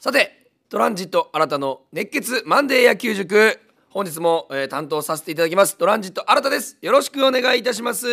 さてトランジット新たの熱血マンデー野球塾。本日も、えー担当させていただきます。トランジット新たです。よろしくお願いいたします。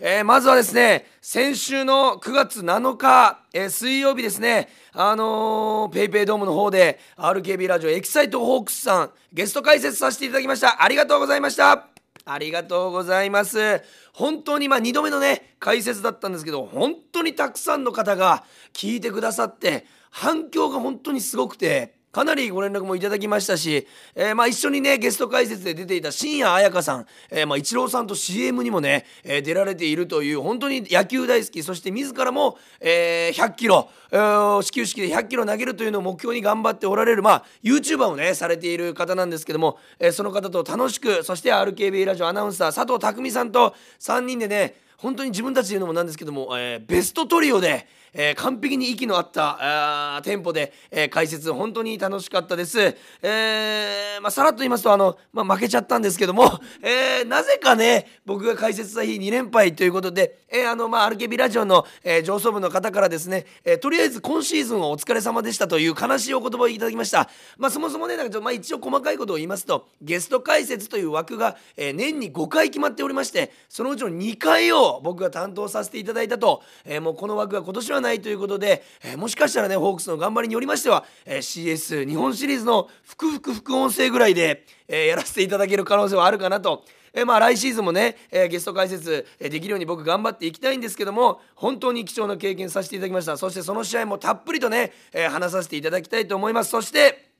えーまずはですね先週の9月7日、えー水曜日ですねあのー、ペイペイドームの方で RKB ラジオエキサイトホークスさんゲスト解説させていただきました。ありがとうございました。ありがとうございます。本当にまあ2度目のね解説だったんですけど本当にたくさんの方が聞いてくださって反響が本当にすごくてかなりご連絡もいただきましたし、えーまあ一緒にねゲスト解説で出ていた新谷彩香さん、えーまあ、イチローさんと CM にもね、えー出られているという本当に野球大好きそして自らも、えー100キロ、えー始球式で100キロ投げるというのを目標に頑張っておられる、まあ、YouTuber をねされている方なんですけども、えーその方と楽しくそして RKB ラジオアナウンサー佐藤匠さんと3人でね本当に自分たちで言うのもなんですけども、えーベストトリオで、えー完璧に息の合ったあテンポで、えー解説本当に楽しかったです。えーまあ、さらっと言いますとあの、まあ、負けちゃったんですけども、えーなぜかね僕が解説した日2連敗ということで、えーあのまあ、RKB ラジオの、えー上層部の方からですね、えーとりあえず今シーズンはお疲れ様でしたという悲しいお言葉をいただきました。まあ、そもそもねなんかまあ、一応細かいことを言いますとゲスト解説という枠が、えー年に5回決まっておりましてそのうちの2回を僕が担当させていただいたと、えーもうこの枠が今年はないということで、えーもしかしたらねホークスの頑張りによりましては、え CS 日本シリーズの副副副音声ぐらいで、えやらせていただける可能性はあるかなと。えまあ来シーズンもね、えゲスト解説、えできるように僕頑張っていきたいんですけども本当に貴重な経験させていただきましたそしてその試合もたっぷりとね、え話させていただきたいと思いますそして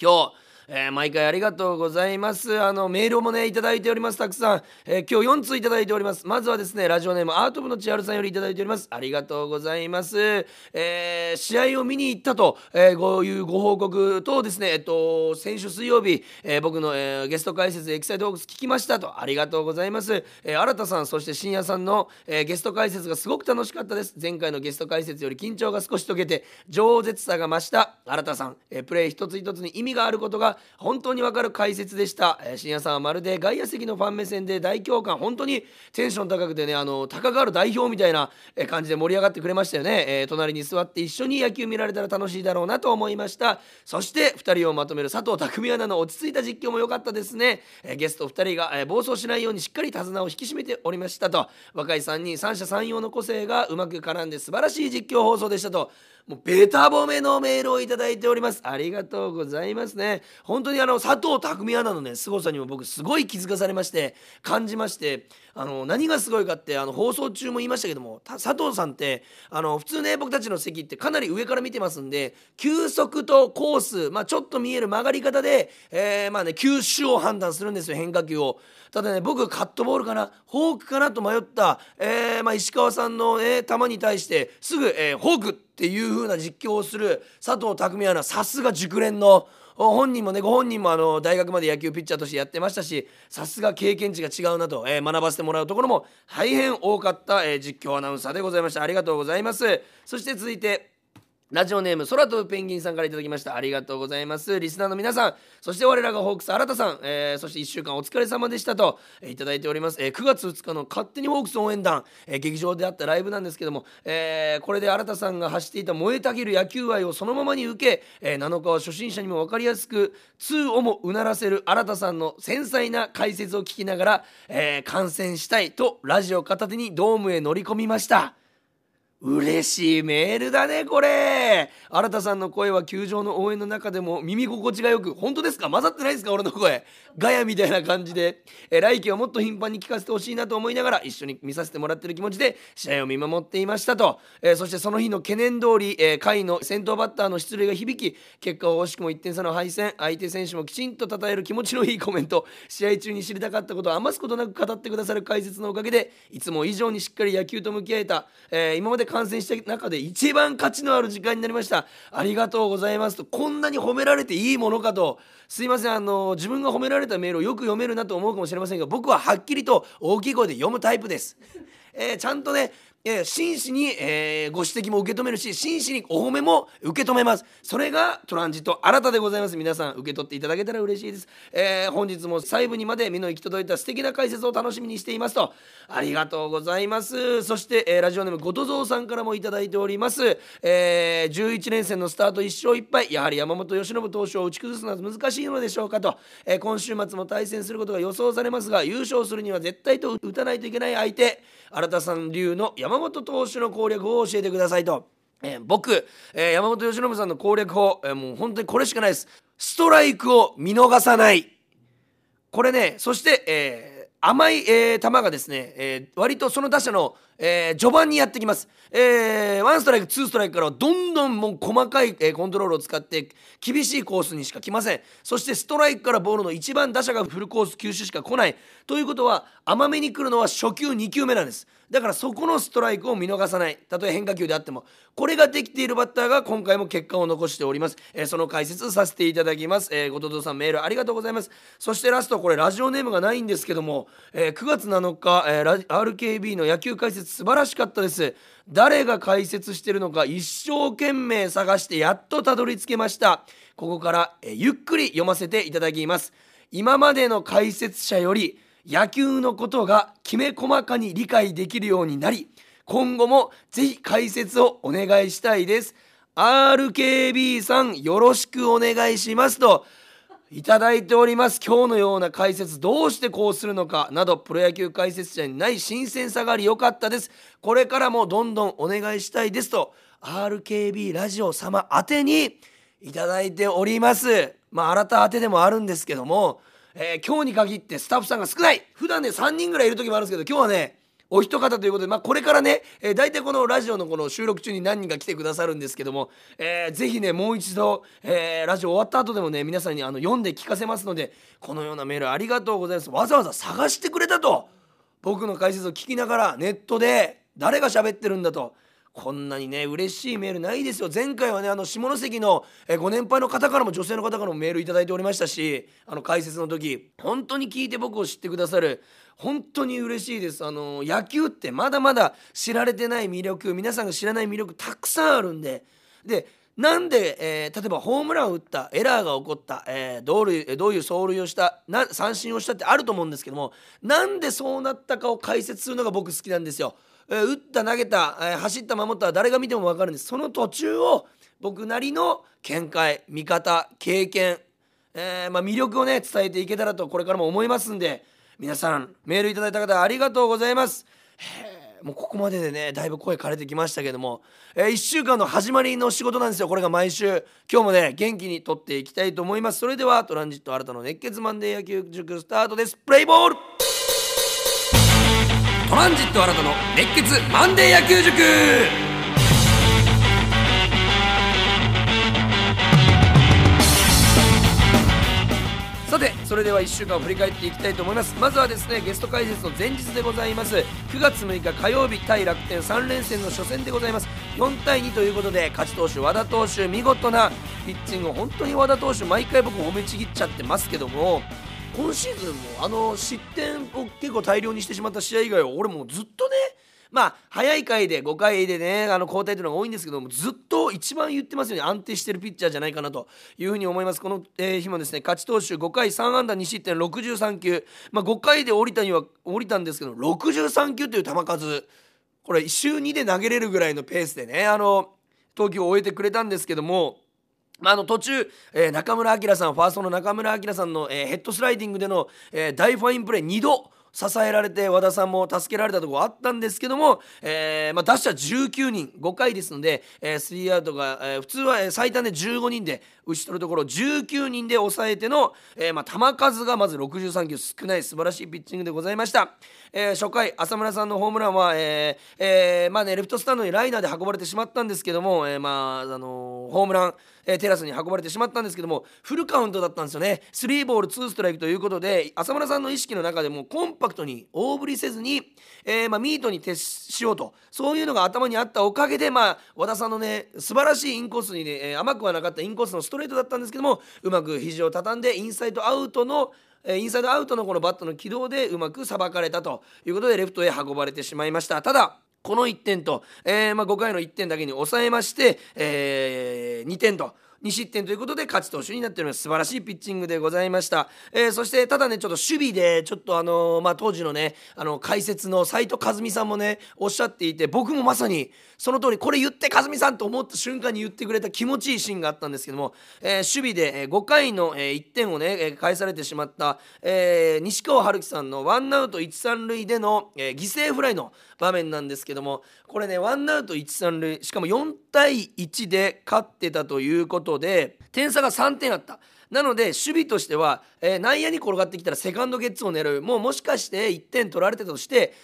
今日えー毎回ありがとうございます。あのメールもねいただいております。たくさん、えー今日4通いただいております。まずはですねラジオネームアート部の千春さんよりいただいております。ありがとうございます、えー試合を見に行ったと、えーごいうご報告とですねえっと先週水曜日、えー僕の、えーゲスト解説エキサイトホークス聞きましたと。ありがとうございます、えー新田さんそして深夜さんの、えーゲスト解説がすごく楽しかったです。前回のゲスト解説より緊張が少し解けて饒舌さが増した新田さん、えープレー一つ一つに意味があることが本当にわかる解説でした、えー、深夜さんはまるで外野席のファン目線で大共感。本当にテンション高くてねあの高がる代表みたいな感じで盛り上がってくれましたよね、えー隣に座って一緒に野球見られたら楽しいだろうなと思いました。そして2人をまとめる佐藤匠アナの落ち着いた実況も良かったですね、えーゲスト2人が、えー暴走しないようにしっかり手綱を引き締めておりましたと。若い3人三者三様の個性がうまく絡んで素晴らしい実況放送でしたと。もうベタ褒めのメールをいただいております。ありがとうございますね。本当にあの佐藤匠アナのね凄さにも僕すごい気づかされまして感じましてあの何がすごいかってあの放送中も言いましたけども佐藤さんってあの普通ね僕たちの席ってかなり上から見てますんで球速とコース、まあ、ちょっと見える曲がり方で、えまあね、球種を判断するんですよ変化球を。ただね僕カットボールかなフォークかなと迷った、えまあ、石川さんの、え球に対してすぐ、えーフォークっていう風な実況をする佐藤匠アナさすが熟練の本人もねご本人もあの大学まで野球ピッチャーとしてやってましたしさすが経験値が違うなと、えー学ばせてもらうところも大変多かった、えー実況アナウンサーでございました。ありがとうございます。そして続いてラジオネーム空飛ぶペンギンさんからいただきました。ありがとうございます。リスナーの皆さんそして我らがホークス新さん、えーそして1週間お疲れ様でしたと、えーいただいております、えー9月2日の勝手にホークス応援団、えー劇場であったライブなんですけども、えーこれで新さんが走っていた燃えたぎる野球愛をそのままに受け、えー7日は初心者にも分かりやすく通をもうならせる新さんの繊細な解説を聞きながら、えー観戦したいとラジオ片手にドームへ乗り込みました。嬉しいメールだねこれ。新田さんの声は球場の応援の中でも耳心地がよく本当ですか？混ざってないですか？俺の声。ガヤみたいな感じで、え来季をもっと頻繁に聞かせてほしいなと思いながら一緒に見させてもらってる気持ちで試合を見守っていましたと、えーそしてその日の懸念通り、えー下位の先頭バッターの出塁が響き結果を惜しくも1点差の敗戦。相手選手もきちんと称える気持ちのいいコメント。試合中に知りたかったことを余すことなく語ってくださる解説のおかげでいつも以上にしっかり野球と向き合えた、えー今まで観戦した中で一番価値のある時間になりましたありがとうございますとこんなに褒められていいものかとすいませんあの自分が褒められたメールをよく読めるなと思うかもしれませんが僕ははっきりと大きい声で読むタイプです。えーちゃんとねえー、真摯に、えー、ご指摘も受け止めるし真摯にお褒めも受け止めます。それがトランジット新たでございます。皆さん受け取っていただけたら嬉しいです、えー、本日も細部にまで目の行き届いた素敵な解説を楽しみにしていますと。ありがとうございます。そして、えー、ラジオネームごとぞうさんからもいただいております、えー、11連戦のスタート1勝1敗。やはり山本由伸投手を打ち崩すのは難しいのでしょうかと、え、今週末も対戦することが予想されますが優勝するには絶対と打たないといけない相手新田さん流の山山本投手の攻略を教えてくださいと。えー、僕、えー、山本由伸さんの攻略法、えー、もう本当にこれしかないです。ストライクを見逃さない。これね、そして、え、甘い、え、球がですね、えー、割とその打者の、え、序盤にやってきます。えー、ワンストライク、ツーストライクからはどんどんもう細かい、え、コントロールを使って厳しいコースにしか来ません。そしてストライクからボールの一番打者がフルコース球種しか来ない。ということは甘めに来るのは初球、2球目なんです。だからそこのストライクを見逃さない。たとえ変化球であっても。これができているバッターが今回も結果を残しております、えー、その解説させていただきます、えー、後藤さんメールありがとうございます。そしてラストこれラジオネームがないんですけども、えー、9月7日、えー、RKB の野球解説素晴らしかったです。誰が解説してるのか一生懸命探してやっとたどり着けました。ここから、え、ゆっくり読ませていただきます。今までの解説者より野球のことがきめ細かに理解できるようになり今後もぜひ解説をお願いしたいです。RKB さんよろしくお願いしますといただいております。今日のような解説どうしてこうするのかなどプロ野球解説者にない新鮮さがあり良かったです。これからもどんどんお願いしたいですと RKB ラジオ様宛てにいただいております。まあ新た宛てでもあるんですけどもえー、今日に限ってスタッフさんが少ない普段ね3人ぐらいいる時もあるんですけど今日はねお一方ということで、まあ、これからね、えー、大体このラジオのこの収録中に何人か来てくださるんですけども、えー、ぜひねもう一度、えー、ラジオ終わった後でもね皆さんにあの読んで聞かせますのでこのようなメールありがとうございますわざわざ探してくれたと僕の解説を聞きながらネットで誰が喋ってるんだと。こんなにね嬉しいメールないですよ。前回はねあの下関のご年配の方からも女性の方からもメール頂いておりましたしあの解説の時本当に聞いて僕を知ってくださる本当に嬉しいです。あの野球ってまだまだ知られてない魅力皆さんが知らない魅力たくさんあるんで。でなんで、えー、例えばホームランを打ったエラーが起こった、えー、どういうどういう走塁をしたな三振をしたってあると思うんですけどもなんでそうなったかを解説するのが僕好きなんですよ。えー、打った投げた、えー、走った守ったは誰が見ても分かるんです。その途中を僕なりの見解見方経験、えーまあ、魅力をね伝えていけたらとこれからも思いますんで皆さんメールいただいた方ありがとうございます。もうここまででねだいぶ声枯れてきましたけども、えー、1週間の始まりの仕事なんですよ。これが毎週。今日もね元気にとっていきたいと思います。それではトランジット新たの熱血マンデー野球塾スタートです。プレイボールトランジット新たの熱血マンデー野球塾。さてそれでは1週間を振り返っていきたいと思います。まずはですねゲスト解説の前日でございます。9月6日火曜日対楽天3連戦の初戦でございます。4対2ということで勝ち投手和田投手見事なピッチング。本当に和田投手毎回僕褒めちぎっちゃってますけども今シーズンもあの失点を結構大量にしてしまった試合以外は俺もずっとねまあ早い回で5回でねあの交代というのが多いんですけどもずっと一番言ってますように安定してるピッチャーじゃないかなというふうに思います。この、えー、日もですね勝ち投手5回3安打2失点63球、まあ、5回で降りたには降りたんですけど63球という球数。これ週2で投げれるぐらいのペースでねあの投球を終えてくれたんですけどもまあ、の途中、えー、中村晃さんファーストの中村晃さんの、えー、ヘッドスライディングでの、えー、大ファインプレー2度支えられて和田さんも助けられたところあったんですけども、えーまあ、打者19人5回ですので、えー、スリーアウトが、えー、普通は最短で15人で打ち取るところ19人で抑えての、えーまあ、球数がまず63球少ない素晴らしいピッチングでございました、えー、初回浅村さんのホームランは、えーえーまあね、レフトスタンドにライナーで運ばれてしまったんですけども、えーまああのー、ホームランえー、テラスに運ばれてしまったんですけどもフルカウントだったんですよね。スリーボールツーストライクということで浅村さんの意識の中でもコンパクトに大振りせずに、えー、まあ、ミートに徹しようとそういうのが頭にあったおかげで、まあ、和田さんのね素晴らしいインコースにね、え、甘くはなかったインコースのストレートだったんですけどもうまく肘を畳んでインサイドアウトのインサイドアウトのこのバットの軌道でうまくさばかれたということでレフトへ運ばれてしまいました。ただこの1点と、えー、まあ、5回の1点だけに抑えまして、えー、2点と。2失点ということで勝ち投手になっております。素晴らしいピッチングでございました、えー、そしてただねちょっと守備でちょっとあのー、まあ、当時のねあの解説の斎藤和美さんもねおっしゃっていて僕もまさにその通りこれ言って和美さんと思った瞬間に言ってくれた気持ちいいシーンがあったんですけども、えー、守備で5回の1点をね返されてしまった、えー、西川春樹さんのワンアウト一三塁での、えー、犠牲フライの場面なんですけどもこれねワンアウト一三塁しかも4対1で勝ってたということで点差が3点あった。なので守備としては、えー、内野に転がってきたらセカンドゲッツを狙う。もうもしかして1点取られてたとして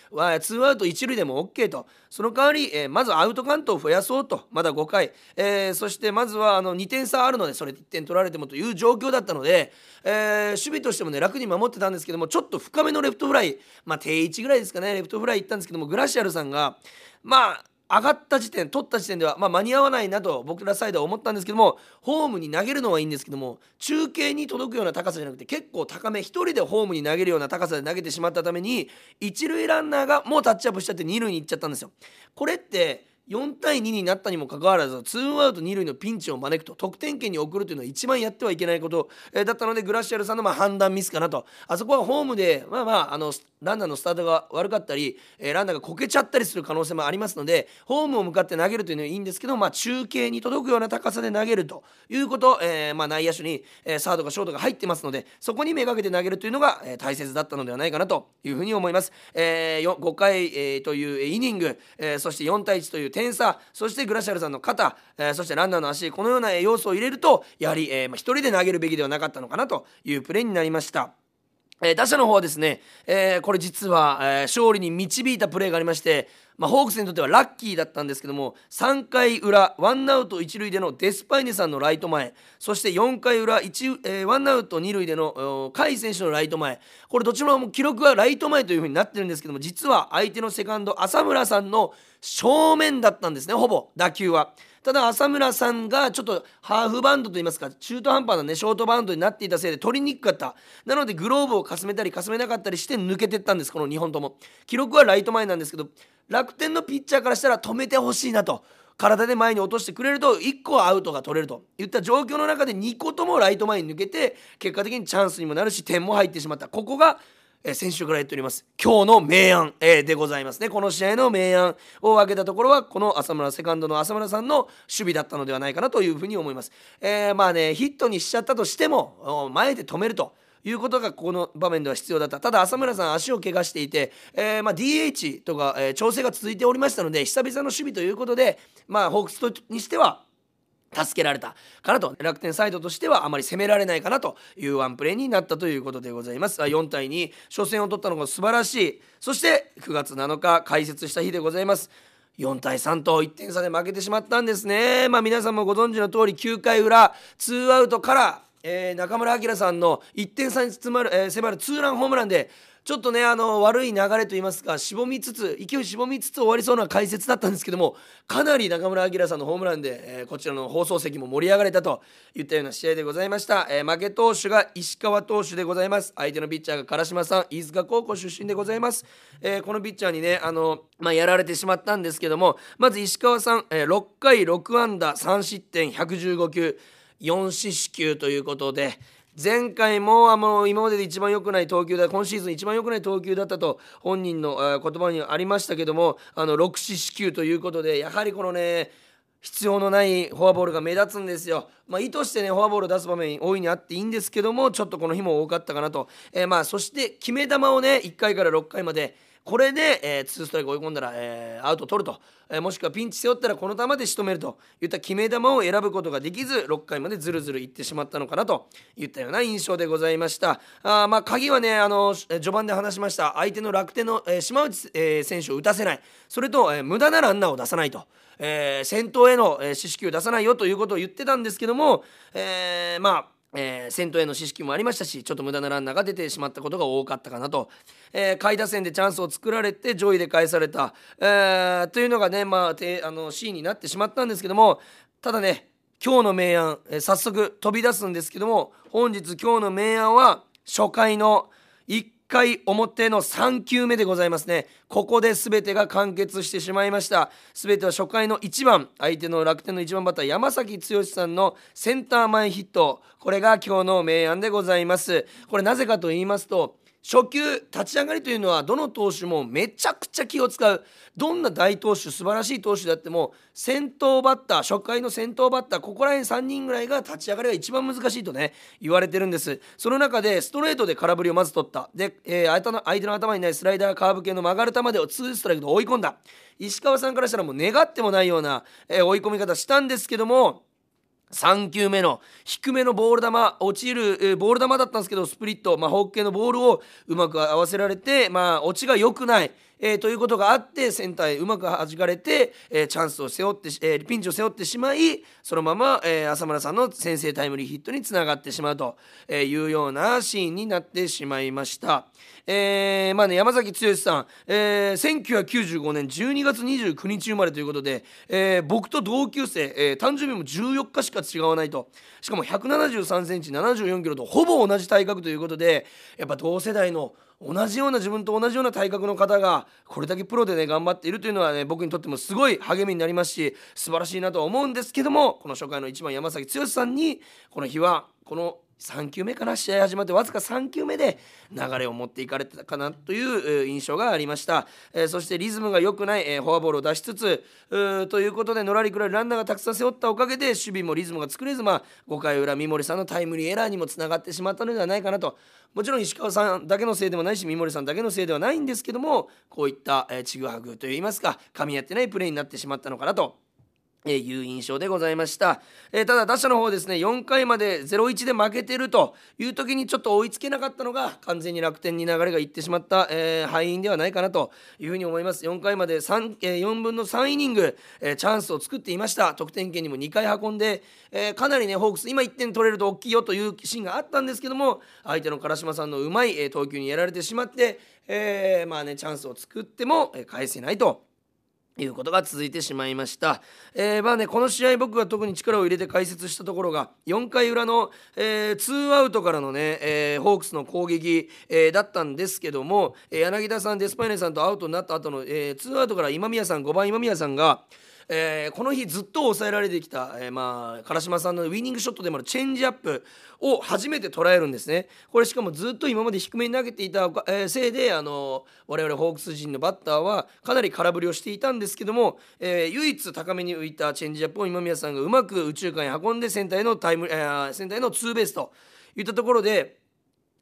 ツーアウト1塁でも OK と。その代わり、えー、まずアウトカウントを増やそうと。まだ5回、えー、そしてまずはあの2点差あるのでそれ1点取られてもという状況だったので、え守備としてもね楽に守ってたんですけどもちょっと深めのレフトフライ。まあ定位置ぐらいですかね。レフトフライ行ったんですけどもグラシアルさんがまあ上がった時点取った時点では、まあ、間に合わないなと僕らサイドは思ったんですけどもホームに投げるのはいいんですけども中継に届くような高さじゃなくて結構高め1人でホームに投げるような高さで投げてしまったために一塁ランナーがもうタッチアップしちゃって二塁に行っちゃったんですよ。これって4対2になったにもかかわらずツーアウト二塁のピンチを招くと得点圏に送るというのは一番やってはいけないこと、えー、だったのでグラシアルさんのま判断ミスかなとあそこはホームでまあまああのランナーのスタートが悪かったり、えー、ランナーがこけちゃったりする可能性もありますのでホームを向かって投げるというのはいいんですけど、まあ、中継に届くような高さで投げるということ、えー、まあ、内野手に、えサードかショートが入ってますのでそこにめがけて投げるというのが、え大切だったのではないかなというふうに思います。え5回、えというイニング、えそして4対1という点差そしてグラシャルさんの肩、えー、そしてランナーの足このような要素を入れるとやはり、えーまあ、1人で投げるべきではなかったのかなというプレーになりました。えー、打者の方はですね、えー、これ実は、えー、勝利に導いたプレーがありまして、まあ、ホークスにとってはラッキーだったんですけども3回裏ワンアウト1塁でのデスパイネさんのライト前そして4回裏1、えー、ワンアウト2塁での甲斐選手のライト前これどちらも記録はライト前というふうになってるんですけども実は相手のセカンド浅村さんの正面だったんですねほぼ打球は。ただ浅村さんがちょっとハーフバンドといいますか中途半端なねショートバウンドになっていたせいで取りにくかった。なのでグローブをかすめたりかすめなかったりして抜けてったんですこの2本とも。記録はライト前なんですけど楽天のピッチャーからしたら止めてほしいなと。体で前に落としてくれると1個アウトが取れると。いった状況の中で2個ともライト前に抜けて結果的にチャンスにもなるし点も入ってしまった。ここがえ先週から言っております。今日の明暗、え、でございますね。この試合の明暗を分けたところはこの浅村セカンドの浅村さんの守備だったのではないかなというふうに思います、えー、まあねヒットにしちゃったとしても前で止めると。いうことがこの場面では必要だった。ただ浅村さん足を怪我していて、えー、ま、DH とか、え、調整が続いておりましたので久々の守備ということで、まあ、ホークスにしては助けられたかなと。楽天サイドとしてはあまり攻められないかなというワンプレーになったということでございます。4対2初戦を取ったのが素晴らしい。そして9月7日開設した日でございます。4対3と1点差で負けてしまったんですね。まあ皆さんもご存知の通り9回裏ツーアウトから、えー、中村晃さんの1点差に迫る、えー、迫るツーランホームランでちょっとねあの悪い流れといいますかしぼみつつ勢いしぼみつつ終わりそうな解説だったんですけどもかなり中村晃さんのホームランで、えー、こちらの放送席も盛り上がれたといったような試合でございました、えー、負け投手が石川投手でございます。相手のピッチャーが唐島さん飯塚高校出身でございます、えー、このピッチャーにねあの、まあ、やられてしまったんですけどもまず石川さん、え、6回6安打3失点115球4四死球ということで、前回もあの今までで一番良くない投球だ今シーズン一番良くない投球だったと本人の言葉にありましたけどもあの6四死球ということでやはりこのね必要のないフォアボールが目立つんですよ。まあ、意図してねフォアボールを出す場面大いにあっていいんですけどもちょっとこの日も多かったかなと、えー、まあそして決め球をね1回から6回までこれで、えー、2ストライク追い込んだら、えー、アウト取ると、えー、もしくはピンチ背負ったらこの球で仕留めるといった決め球を選ぶことができず6回までずるずるいってしまったのかなといったような印象でございました。あまあ鍵はねあの序盤で話しました。相手の楽天の、えー、島内、えー、選手を打たせない。それと、えー、無駄なランナーを出さないと。えー、先頭への、え、四死球を出さないよということを言ってたんですけども、えー、まあえー、先頭への知識もありましたしちょっと無駄なランナーが出てしまったことが多かったかなと、えー、下位打線でチャンスを作られて上位で返された、えー、というのがね、まあ、てあのシーンになってしまったんですけどもただね今日の明暗、えー、早速飛び出すんですけども本日今日の明暗は初回の1 1回表の3球目でございますね。ここで全てが完結してしまいました。全ては初回の1番相手の楽天の1番バッター山崎剛さんのセンター前ヒット。これが今日の明暗でございます。これなぜかと言いますと初球立ち上がりというのはどの投手もめちゃくちゃ気を使う。どんな大投手素晴らしい投手であっても先頭バッター初回の先頭バッターここら辺3人ぐらいが立ち上がりが一番難しいとね言われてるんです。その中でストレートで空振りをまず取った。で、えー、相手の相手の頭にないスライダーカーブ系の曲がる球でを2ストライクで追い込んだ。石川さんからしたらもう願ってもないような、えー、追い込み方したんですけども3球目の低めのボール球落ちる、ボール球だったんですけどスプリット、まあ、ホーク系のボールをうまく合わせられて、まあ、落ちが良くない、えー、ということがあってセンターへうまく弾かれて、えー、チャンスを背負って、えー、ピンチを背負ってしまいそのまま、えー、浅村さんの先制タイムリーヒットにつながってしまうというようなシーンになってしまいました。えー、まあね山崎剛さん、えー、1995年12月29日生まれということで、えー、僕と同級生、えー、誕生日も14日しか違わないとしかも1 7 3センチ7 4キロとほぼ同じ体格ということでやっぱ同世代の同じような自分と同じような体格の方がこれだけプロでね頑張っているというのはね僕にとってもすごい励みになりますし素晴らしいなとは思うんですけどもこの初回の1番山崎剛さんにこの日はこの3球目かな試合始まってわずか3球目で流れを持っていかれてたかなという印象がありました、えー、そしてリズムが良くない、えー、フォアボールを出しつつということでのらりくらいランナーがたくさん背負ったおかげで守備もリズムが作れず、まあ、5回裏三森さんのタイムリーエラーにもつながってしまったのではないかなと。もちろん石川さんだけのせいでもないし三森さんだけのせいではないんですけどもこういったちぐはぐといいますか噛み合ってないプレーになってしまったのかなと。えいう印象でございました、えー、ただ打者の方ですね4回まで0-1で負けてるという時にちょっと追いつけなかったのが完全に楽天に流れがいってしまった、えー、敗因ではないかなというふうに思います。4回まで3、えー、4分の3イニング、え、チャンスを作っていました。得点圏にも2回運んで、え、かなりねホークス今1点取れると大きいよというシーンがあったんですけども相手の唐島さんのうまい、え、投球にやられてしまって、え、まあねチャンスを作っても、え、返せないと。いうことが続いてしまいました、えー、まあねこの試合僕が特に力を入れて解説したところが4回裏の、えー、ツーアウトからのね、えー、ホークスの攻撃、えー、だったんですけども、柳田さんデスパイネさんとアウトになった後の、えー、ツーアウトから今宮さん5番今宮さんがえー、この日ずっと抑えられてきた、えー、まあ唐島さんのウイニングショットでもあるチェンジアップを初めて捉えるんですね。これしかもずっと今まで低めに投げていた、えー、せいであの我々ホークス陣のバッターはかなり空振りをしていたんですけども、え、唯一高めに浮いたチェンジアップを今宮さんがうまく宇宙間に運んでセンターへのタイム、えー、センターへのツーベースといったところで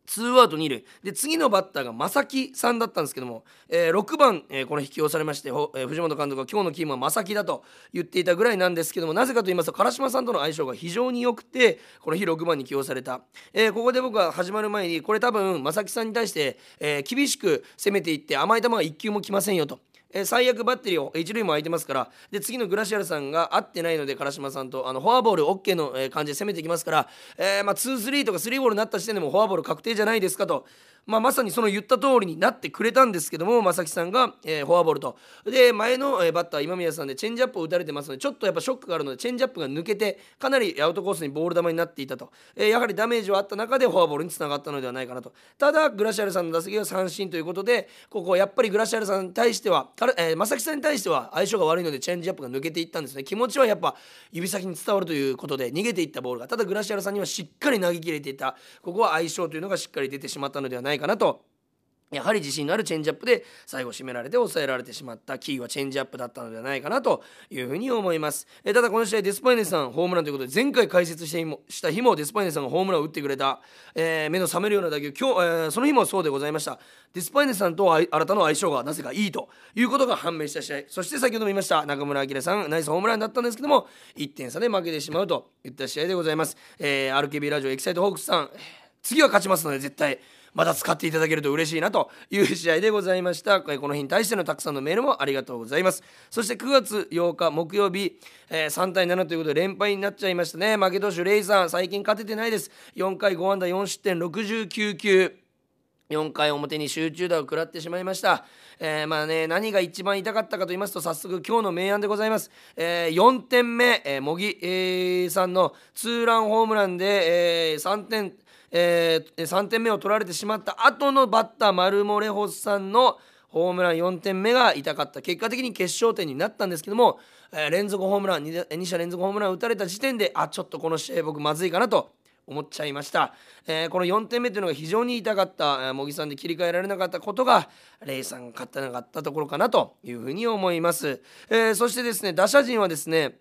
ツーアウト二塁で次のバッターが正木さんだったんですけども、えー、6番、えー、この引き寄されまして、えー、藤本監督は今日のキーマンは正木だと言っていたぐらいなんですけどもなぜかと言いますと唐島さんとの相性が非常に良くてこの日6番に起用された、えー、ここで僕は始まる前にこれ多分正木さんに対して、えー、厳しく攻めていって甘い球が1球も来ませんよと。え最悪バッテリーを一塁も空いてますからで次のグラシアルさんが合ってないので唐島さんとあのフォアボール OK の、え感じで攻めてきますから、えー、まあ、2-3とか3ボールになった時点でもフォアボール確定じゃないですかと。まあ、まさにその言った通りになってくれたんですけども正木さんが、えー、フォアボールと。で前の、えー、バッター今宮さんでチェンジアップを打たれてますのでちょっとやっぱショックがあるのでチェンジアップが抜けてかなりアウトコースにボール球になっていたと、えー、やはりダメージはあった中でフォアボールにつながったのではないかなと。ただグラシアルさんの打席は三振ということでここやっぱりグラシアルさんに対しては、えー、正木さんに対しては相性が悪いのでチェンジアップが抜けていったんですね。気持ちはやっぱ指先に伝わるということで逃げていったボールが。ただグラシアルさんにはしっかり投げ切れていた。ここは相性というのがしっかり出てしまったのではないないかなと。やはり自信のあるチェンジアップで最後締められて抑えられてしまった。キーはチェンジアップだったのではないかなというふうに思います。えただこの試合デスパイネさんホームランということで前回解説してした日もデスパイネさんがホームランを打ってくれた、えー、目の覚めるような打球今日、えー、その日もそうでございました。デスパイネさんとあ新たの相性がなぜかいいということが判明した試合。そして先ほども言いました中村晃さんナイスホームランだったんですけども1点差で負けてしまうといった試合でございます、えー、RKB ラジオエキサイトホークスさん次は勝ちますので絶対。また使っていただけると嬉しいなという試合でございました。この日に対してのたくさんのメールもありがとうございます。そして9月8日木曜日、えー、3対7ということで連敗になっちゃいましたね。負け投手レイさん最近勝ててないです。4回5安打4失点69球。4回表に集中打を食らってしまいました、えー、まあね何が一番痛かったかと言いますと早速今日の明暗でございます、えー、4点目、茂木、えー、さんのツーランホームランで、えー、3点えー、3点目を取られてしまった後のバッターマルモレホスさんのホームラン4点目が痛かった。結果的に決勝点になったんですけども、えー、連続ホームラン 2, 2者連続ホームラン打たれた時点であちょっとこの試合僕まずいかなと思っちゃいました、えー、この4点目というのが非常に痛かった、茂木さんで切り替えられなかったことがレイさんが勝ってなかったところかなというふうに思います、えー、そしてですね打者陣はですね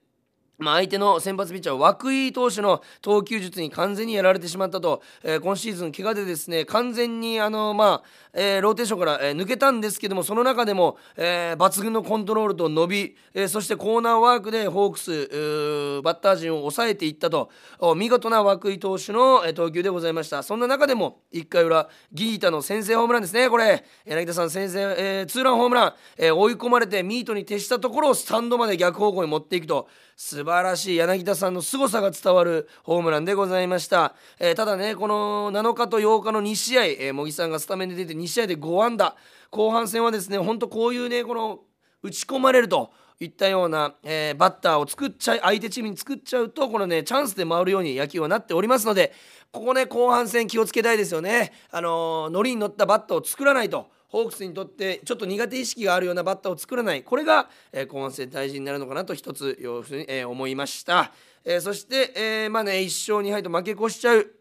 まあ、相手の先発ピッチャー涌井投手の投球術に完全にやられてしまったと、えー、今シーズン怪我でですね完全にあの、まあえー、ローテーションから、えー、抜けたんですけどもその中でも、え、抜群のコントロールと伸び、え、そしてコーナーワークでホークスバッター陣を抑えていったと見事な涌井投手の、え、投球でございました。そんな中でも1回裏ギータの先制ホームランですね。これ柳田さん先制、え、ツーランホームラン、え、追い込まれてミートに徹したところをスタンドまで逆方向に持っていくと。素晴らしい柳田さんの凄さが伝わるホームランでございました、えー、ただねこの7日と8日の2試合、えー、茂木さんがスタメンで出て2試合で5安打。後半戦はですねほんとこういうねこの打ち込まれるといったような、えー、バッターを作っちゃい相手チームに作っちゃうとこのねチャンスで回るように野球はなっておりますのでここね後半戦気をつけたいですよね。あのー、ノリに乗ったバッターを作らないと。ホークスにとってちょっと苦手意識があるようなバッターを作らない。これが、えー、後半戦大事になるのかなと一つ要するに、えー、思いました、えー、そして、えー、まあね1勝2敗と負け越しちゃう。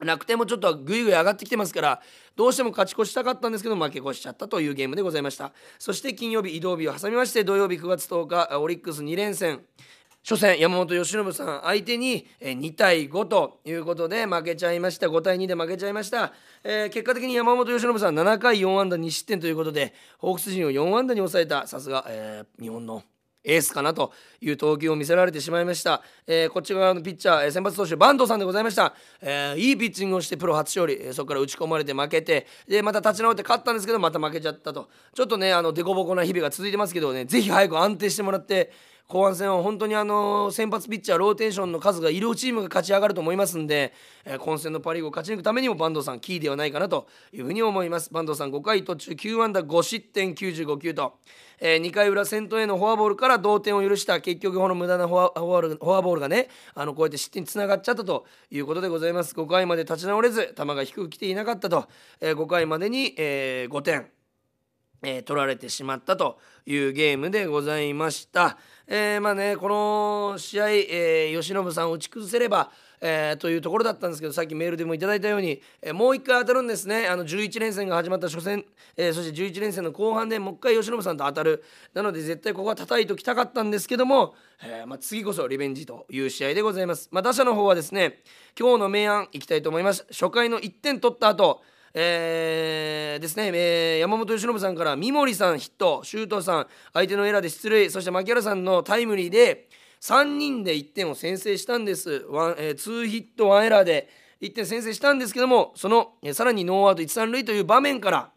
楽天もちょっとぐいぐい上がってきてますからどうしても勝ち越したかったんですけど負け越しちゃったというゲームでございました。そして金曜日移動日を挟みまして土曜日9月10日オリックス2連戦。初戦山本由伸さん相手に2対5ということで負けちゃいました。5対2で負けちゃいました、えー、結果的に山本由伸さん7回4安打2失点ということでホークス陣を4安打に抑えたさすが、えー、日本のエースかなという投球を見せられてしまいました、えー、こっち側のピッチャー先発投手坂東さんでございました、えー、いいピッチングをしてプロ初勝利、そこから打ち込まれて負けてでまた立ち直って勝ったんですけどまた負けちゃったと。ちょっとねあの凸凹な日々が続いてますけどねぜひ早く安定してもらって後半戦は本当にあの先発ピッチャーローテーションの数が医療チームが勝ち上がると思いますんで、えー、混戦のパ・リーグを勝ち抜くためにも坂東さんキーではないかなというふうに思います。坂東さん5回途中9安打5失点95球と、えー、2回裏先頭へのフォアボールから同点を許した結局この無駄なフォアフォアボールがねあのこうやって失点につながっちゃったということでございます。5回まで立ち直れず球が低く来ていなかったと、えー、5回までに、えー、5点。えー、取られてしまったというゲームでございました。えー、まあねこの試合、えー、吉信さんを打ち崩せれば、えー、というところだったんですけどさっきメールでもいただいたように、えー、もう1回当たるんですね。あの11連戦が始まった初戦、えー、そして11連戦の後半でもう1回吉信さんと当たる。なので絶対ここは叩いておきたかったんですけども、えーまあ、次こそリベンジという試合でございます、まあ、打者の方はですね今日の明暗いきたいと思います。初回の1点取った後えー、ですね、えー、山本由伸さんから三森さんヒット周東さん相手のエラーで出塁そして牧原さんのタイムリーで3人で1点を先制したんです。ワン、えー、2ヒット1エラーで1点先制したんですけどもその、えー、さらにノーアウト1、3塁という場面から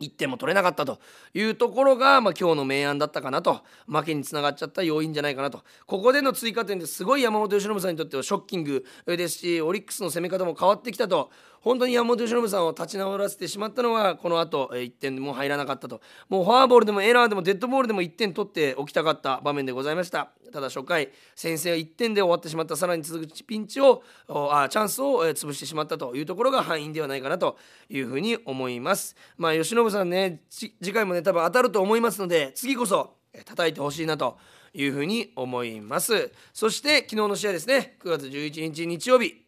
1点も取れなかったというところが、まあ、今日の明暗だったかなと。負けにつながっちゃった要因じゃないかなと。ここでの追加点ですごい山本由伸さんにとってはショッキングですしオリックスの攻め方も変わってきたと。本当に山本由伸さんを立ち直らせてしまったのはこの後1点も入らなかったと。もうフォアボールでもエラーでもデッドボールでも1点取っておきたかった場面でございました。ただ初回先制は1点で終わってしまったさらに続くピンチをあチャンスを潰してしまったというところが敗因ではないかなというふうに思います。まあ由伸さんね次回もね多分当たると思いますので次こそ叩いてほしいなというふうに思います。そして昨日の試合ですね。9月11日日曜日。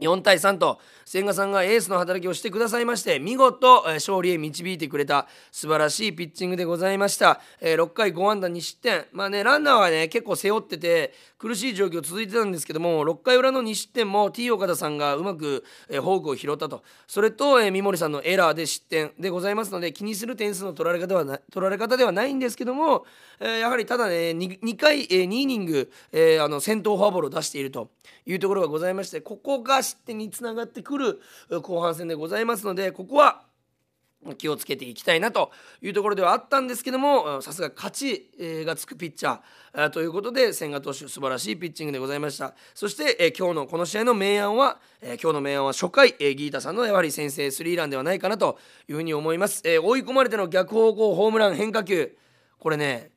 4対3と千賀さんがエースの働きをしてくださいまして見事勝利へ導いてくれた素晴らしいピッチングでございました、えー、6回5安打2失点。まあねランナーはね結構背負ってて苦しい状況続いてたんですけども6回裏の2失点も T 岡田さんがうまく、え、フォークを拾ったと。それと、え、三森さんのエラーで失点でございますので気にする点数の取られ方はな取られ方ではないんですけども、え、やはりただね 2, 2回、え、2イニング、え、あの先頭フォアボールを出しているというところがございましてここが失点につながってくる後半戦でございますのでここは気をつけていきたいなというところではあったんですけどもさすが勝ちがつくピッチャーということで千賀投手素晴らしいピッチングでございました。そして今日のこの試合の明暗は今日の明暗は初回ギータさんのやはり先制スリーランではないかなというふうに思います。追い込まれての逆方向ホームラン変化球。これね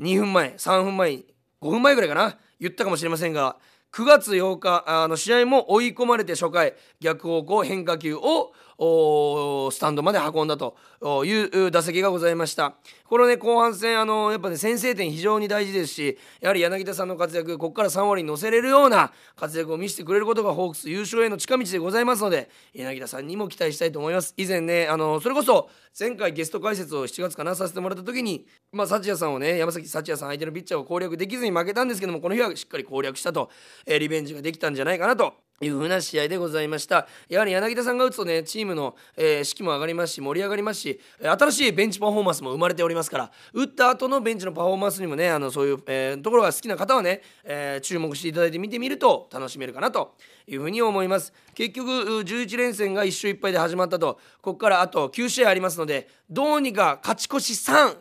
2分前3分前5分前ぐらいかな？言ったかもしれませんが9月8日あの試合も追い込まれて初回逆方向変化球をスタンドまで運んだという打席がございました。このね後半戦あのやっぱね先制点非常に大事ですしやはり柳田さんの活躍ここから3割に乗せれるような活躍を見せてくれることがホークス優勝への近道でございますので柳田さんにも期待したいと思います。以前ねあのそれこそ前回ゲスト解説を7月かなさせてもらった時にまあ幸也さんをね山崎幸也さん相手のピッチャーを攻略できずに負けたんですけどもこの日はしっかり攻略したと、えー、リベンジができたんじゃないかなという風な試合でございました。やはり柳田さんが打つとねチームの、えー、士気も上がりますし盛り上がりますし新しいベンチパフォーマンスも生まれておりますから打った後のベンチのパフォーマンスにもねあのそういう、えー、ところが好きな方はね、えー、注目していただいて見てみると楽しめるかなというふうに思います。結局11連戦が1勝1敗で始まったとここからあと9試合ありますのでどうにか勝ち越し3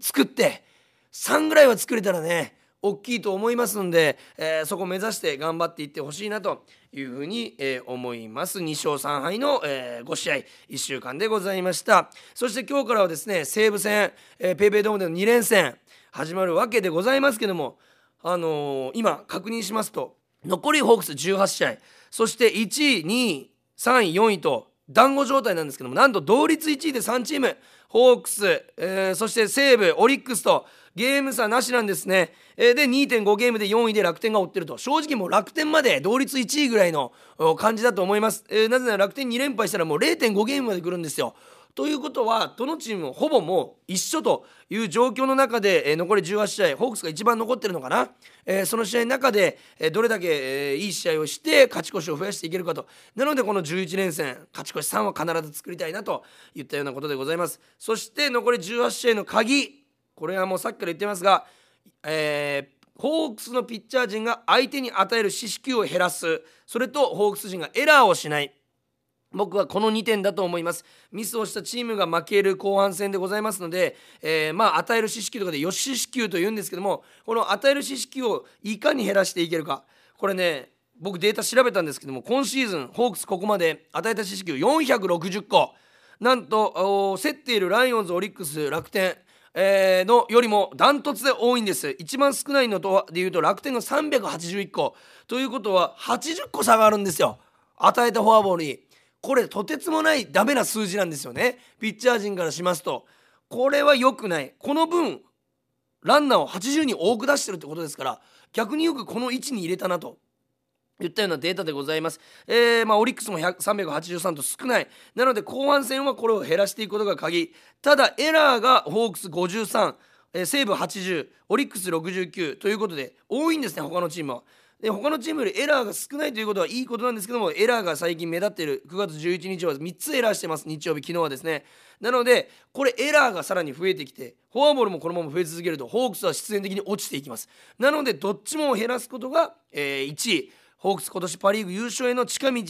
作って3ぐらいは作れたらね大きいと思いますんで、えー、そこを目指して頑張っていってほしいなというふうに、えー、思います。2勝3敗の、えー、5試合1週間でございました。そして今日からはですね西武戦、えー、ペイペイドームでの2連戦始まるわけでございますけどもあのー、今確認しますと残りホークス18試合そして1位2位3位4位と団子状態なんですけどもなんと同率1位で3チームホークス、えー、そして西武オリックスとゲーム差なしなんですね、えー、で2.5ゲームで4位で楽天が追ってると。正直もう楽天まで同率1位ぐらいの感じだと思います、なぜなら楽天2連敗したらもう0.5ゲームまで来るんですよ。ということはどのチームもほぼもう一緒という状況の中で、残り18試合ホークスが一番残ってるのかな、その試合の中で、どれだけ、いい試合をして勝ち越しを増やしていけるかと。なのでこの11連戦勝ち越し3は必ず作りたいなといったようなことでございます。そして残り18試合の鍵。これはもうさっきから言ってますが、えー、ホークスのピッチャー陣が相手に与える四死球を減らす。それとホークス陣がエラーをしない。僕はこの2点だと思います。ミスをしたチームが負ける後半戦でございますので、えー、まあ与える四死球とかでよし四死球と言うんですけどもこの与える四死球をいかに減らしていけるか。これね僕データ調べたんですけども今シーズンホークスここまで与えた四死球460個。なんと競っているライオンズオリックス楽天。えー、のよりもダントツで多いんです。一番少ないのとでいうと楽天が381個。ということは80個差があるんですよ。与えたフォアボールに。これとてつもないダメな数字なんですよね。ピッチャー陣からしますと。これは良くない。この分ランナーを80人多く出してるってことですから逆によくこの位置に入れたなと。言ったようなデータでございます。えー、まあ、オリックスも383と少ない。なので後半戦はこれを減らしていくことが鍵。ただエラーがホークス53、え、西武80、オリックス69ということで多いんですね、他のチームは。で他のチームよりエラーが少ないということはいいことなんですけどもエラーが最近目立っている9月11日は3つエラーしてます日曜日昨日はですねなのでこれエラーがさらに増えてきてフォアボールもこのまま増え続けるとホークスは必然的に落ちていきますなのでどっちも減らすことが、えー、1位ホークス今年パ・リーグ優勝への近道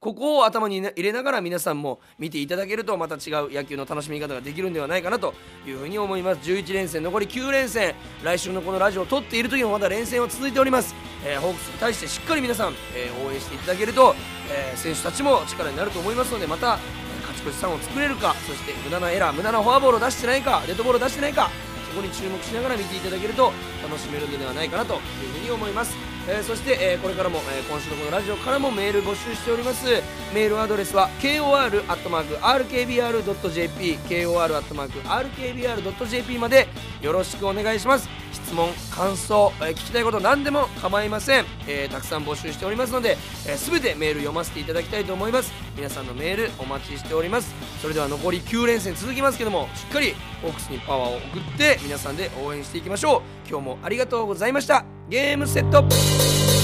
ここを頭に入れながら皆さんも見ていただけるとまた違う野球の楽しみ方ができるんではないかなというふうに思います。11連戦残り9連戦来週のこのラジオを撮っている時もまだ連戦は続いております、えー、ホークスに対してしっかり皆さん、えー、応援していただけると、えー、選手たちも力になると思いますのでまた勝ち越し3を作れるかそして無駄なエラー無駄なフォアボールを出してないかデッドボールを出してないかそこに注目しながら見ていただけると楽しめるのではないかなというふうに思います。えー、そして、えー、これからも、えー、今週のこのラジオからもメール募集しております。メールアドレスは kor.rkbr.jp kor.rkbr.jp までよろしくお願いします。質問感想、えー、聞きたいこと何でも構いません、えー、たくさん募集しておりますので、えー、全てメール読ませていただきたいと思います。皆さんのメールお待ちしております。それでは残り9連戦続きますけどもしっかりホークスにパワーを送って皆さんで応援していきましょう。今日もありがとうございました。ゲームセット。